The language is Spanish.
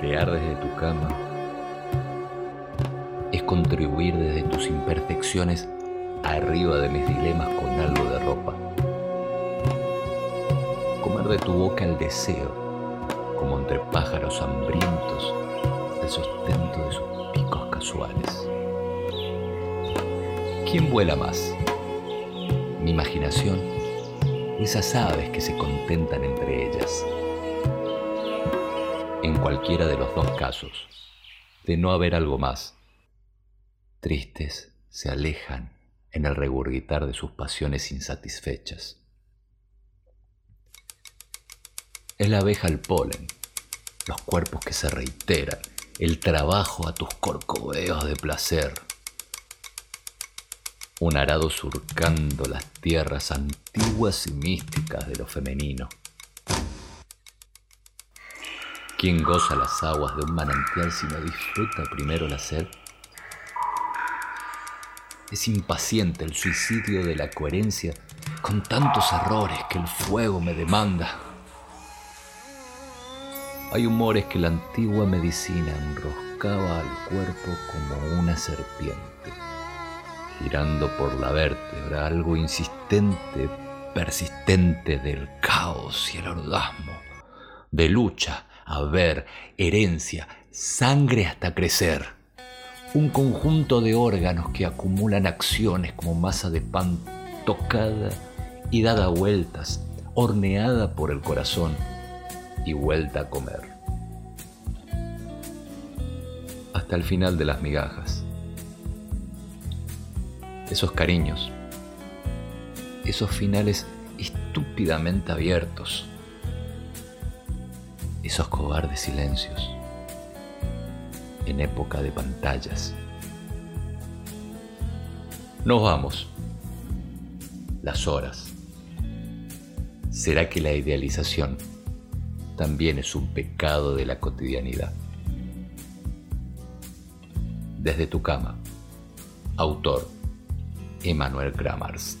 Crear desde tu cama es contribuir desde tus imperfecciones arriba de mis dilemas con algo de ropa. Comer de tu boca el deseo, como entre pájaros hambrientos, el sustento de sus picos casuales. ¿Quién vuela más? Mi imaginación, esas aves que se contentan entre ellas. En cualquiera de los dos casos, de no haber algo más, tristes se alejan en el regurgitar de sus pasiones insatisfechas. Es la abeja el polen, los cuerpos que se reiteran, el trabajo a tus corcoveos de placer. Un arado surcando las tierras antiguas y místicas de lo femenino. ¿Quién goza las aguas de un manantial si no disfruta primero la sed? Es impaciente el suicidio de la coherencia con tantos errores que el fuego me demanda. Hay humores que la antigua medicina enroscaba al cuerpo como una serpiente, girando por la vértebra algo insistente, persistente del caos y el orgasmo, de lucha, haber, herencia, sangre hasta crecer un conjunto de órganos que acumulan acciones como masa de pan tocada y dada vueltas, horneada por el corazón y vuelta a comer. Hasta el final de las migajas. Esos cariños, esos finales estúpidamente abiertos, esos cobardes silencios en época de pantallas. Nos vamos. Las horas. ¿Será que la idealización también es un pecado de la cotidianidad? Desde tu cama. Autor Emanuel Kramars.